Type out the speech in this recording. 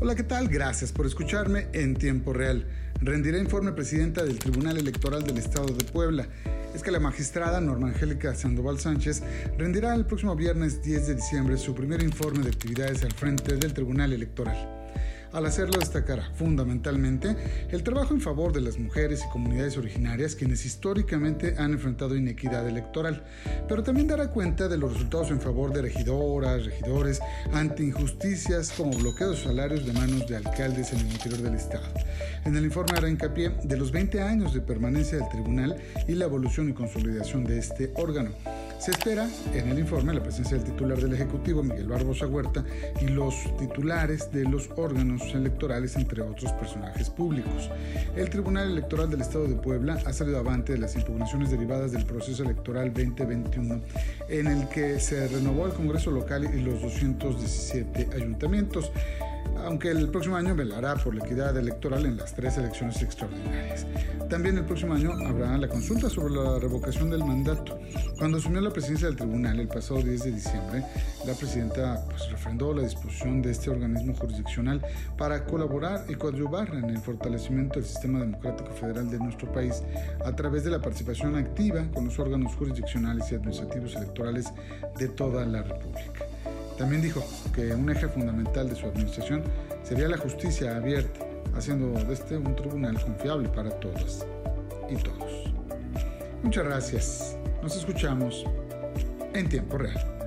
Hola, ¿qué tal? Gracias por escucharme en tiempo real. Rendirá informe presidenta del Tribunal Electoral del Estado de Puebla. Es que la magistrada Norma Angélica Sandoval Sánchez rendirá el próximo viernes 10 de diciembre su primer informe de actividades al frente del Tribunal Electoral. Al hacerlo destacará fundamentalmente el trabajo en favor de las mujeres y comunidades originarias quienes históricamente han enfrentado inequidad electoral, pero también dará cuenta de los resultados en favor de regidoras, regidores, ante injusticias como bloqueos de salarios de manos de alcaldes en el interior del Estado. En el informe hará hincapié de los 20 años de permanencia del tribunal y la evolución y consolidación de este órgano. Se espera en el informe la presencia del titular del Ejecutivo, Miguel Barbosa Huerta, y los titulares de los órganos electorales, entre otros personajes públicos. El Tribunal Electoral del Estado de Puebla ha salido avante de las impugnaciones derivadas del proceso electoral 2021, en el que se renovó el Congreso local y los 217 ayuntamientos aunque el próximo año velará por la equidad electoral en las tres elecciones extraordinarias. También el próximo año habrá la consulta sobre la revocación del mandato. Cuando asumió la presidencia del tribunal el pasado 10 de diciembre, la presidenta pues, refrendó la disposición de este organismo jurisdiccional para colaborar y coadyuvar en el fortalecimiento del sistema democrático federal de nuestro país a través de la participación activa con los órganos jurisdiccionales y administrativos electorales de toda la República. También dijo que un eje fundamental de su administración sería la justicia abierta, haciendo de este un tribunal confiable para todas y todos. Muchas gracias. Nos escuchamos en tiempo real.